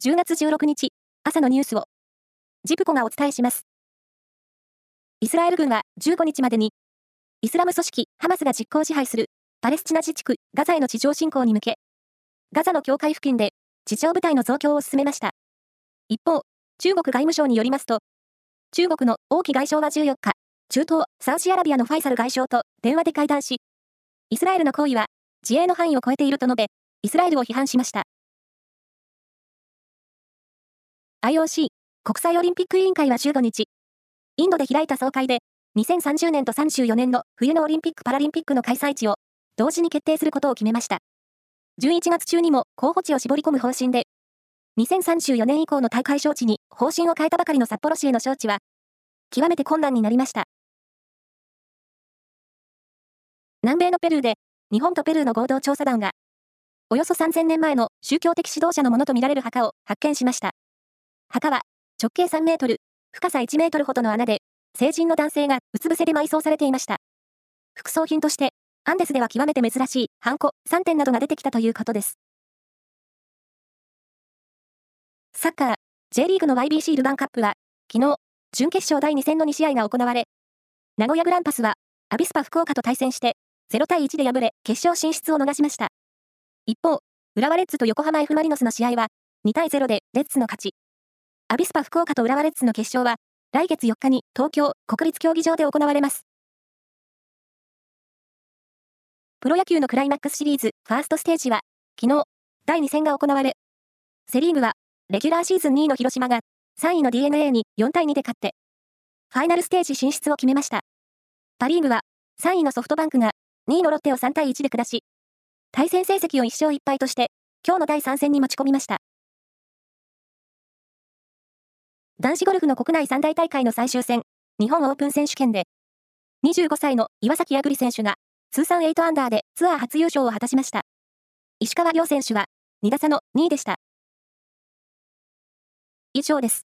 10月16日、朝のニュースを、ジプコがお伝えします。イスラエル軍は15日までに、イスラム組織ハマスが実効支配するパレスチナ自治区ガザへの地上侵攻に向け、ガザの境界付近で地上部隊の増強を進めました。一方、中国外務省によりますと、中国の王毅外相は14日、中東サウジアラビアのファイサル外相と電話で会談し、イスラエルの行為は自衛の範囲を超えていると述べ、イスラエルを批判しました。IOC 国際オリンピック委員会は15日、インドで開いた総会で、2030年と34年の冬のオリンピック・パラリンピックの開催地を同時に決定することを決めました。11月中にも候補地を絞り込む方針で、2034年以降の大会招致に方針を変えたばかりの札幌市への招致は、極めて困難になりました。南米のペルーで、日本とペルーの合同調査団が、およそ3000年前の宗教的指導者のものとみられる墓を発見しました。墓は直径3メートル、深さ1メートルほどの穴で、成人の男性がうつ伏せで埋葬されていました。副葬品として、アンデスでは極めて珍しいハンコ3点などが出てきたということです。サッカー、J リーグの YBC ルヴァンカップは、昨日、準決勝第2戦の2試合が行われ、名古屋グランパスは、アビスパ福岡と対戦して、0対1で敗れ、決勝進出を逃しました。一方、浦和レッズと横浜 F・ マリノスの試合は、2対0でレッズの勝ち。アビスパ福岡と浦和レッズの決勝は、来月4日に東京国立競技場で行われます。プロ野球のクライマックスシリーズファーストステージは、昨日、第2戦が行われ、セリーグは、レギュラーシーズン2位の広島が、3位の DNA に4対2で勝って、ファイナルステージ進出を決めました。パリーグは、3位のソフトバンクが、2位のロッテを3対1で下し、対戦成績を1勝1敗として、今日の第3戦に持ち込みました。男子ゴルフの国内三大大会の最終戦、日本オープン選手権で、25歳の岩崎亜久里選手が、通算8アンダーでツアー初優勝を果たしました。石川遼選手は、2打差の2位でした。以上です。